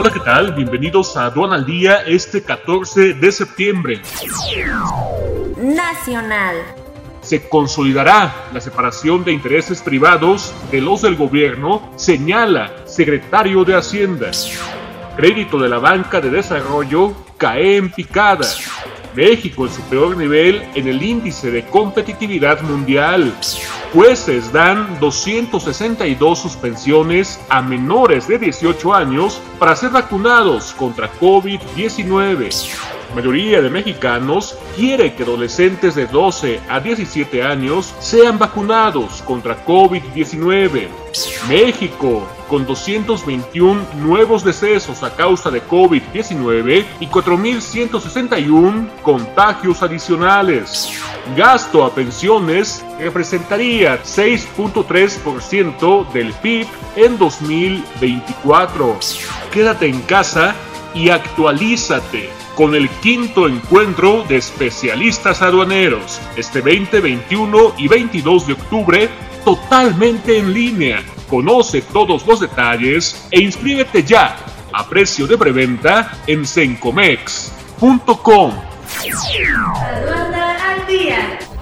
Hola, ¿qué tal? Bienvenidos a Aduana al Día este 14 de septiembre. Nacional. Se consolidará la separación de intereses privados de los del gobierno, señala secretario de Hacienda. Crédito de la banca de desarrollo cae en picada. México en su peor nivel en el índice de competitividad mundial. Jueces dan 262 suspensiones a menores de 18 años para ser vacunados contra COVID-19. La mayoría de mexicanos quiere que adolescentes de 12 a 17 años sean vacunados contra COVID-19. México, con 221 nuevos decesos a causa de COVID-19 y 4.161 contagios adicionales. Gasto a pensiones representaría 6.3% del PIB en 2024. Quédate en casa y actualízate con el quinto encuentro de especialistas aduaneros este 20, 21 y 22 de octubre totalmente en línea. Conoce todos los detalles e inscríbete ya a precio de preventa en sencomex.com.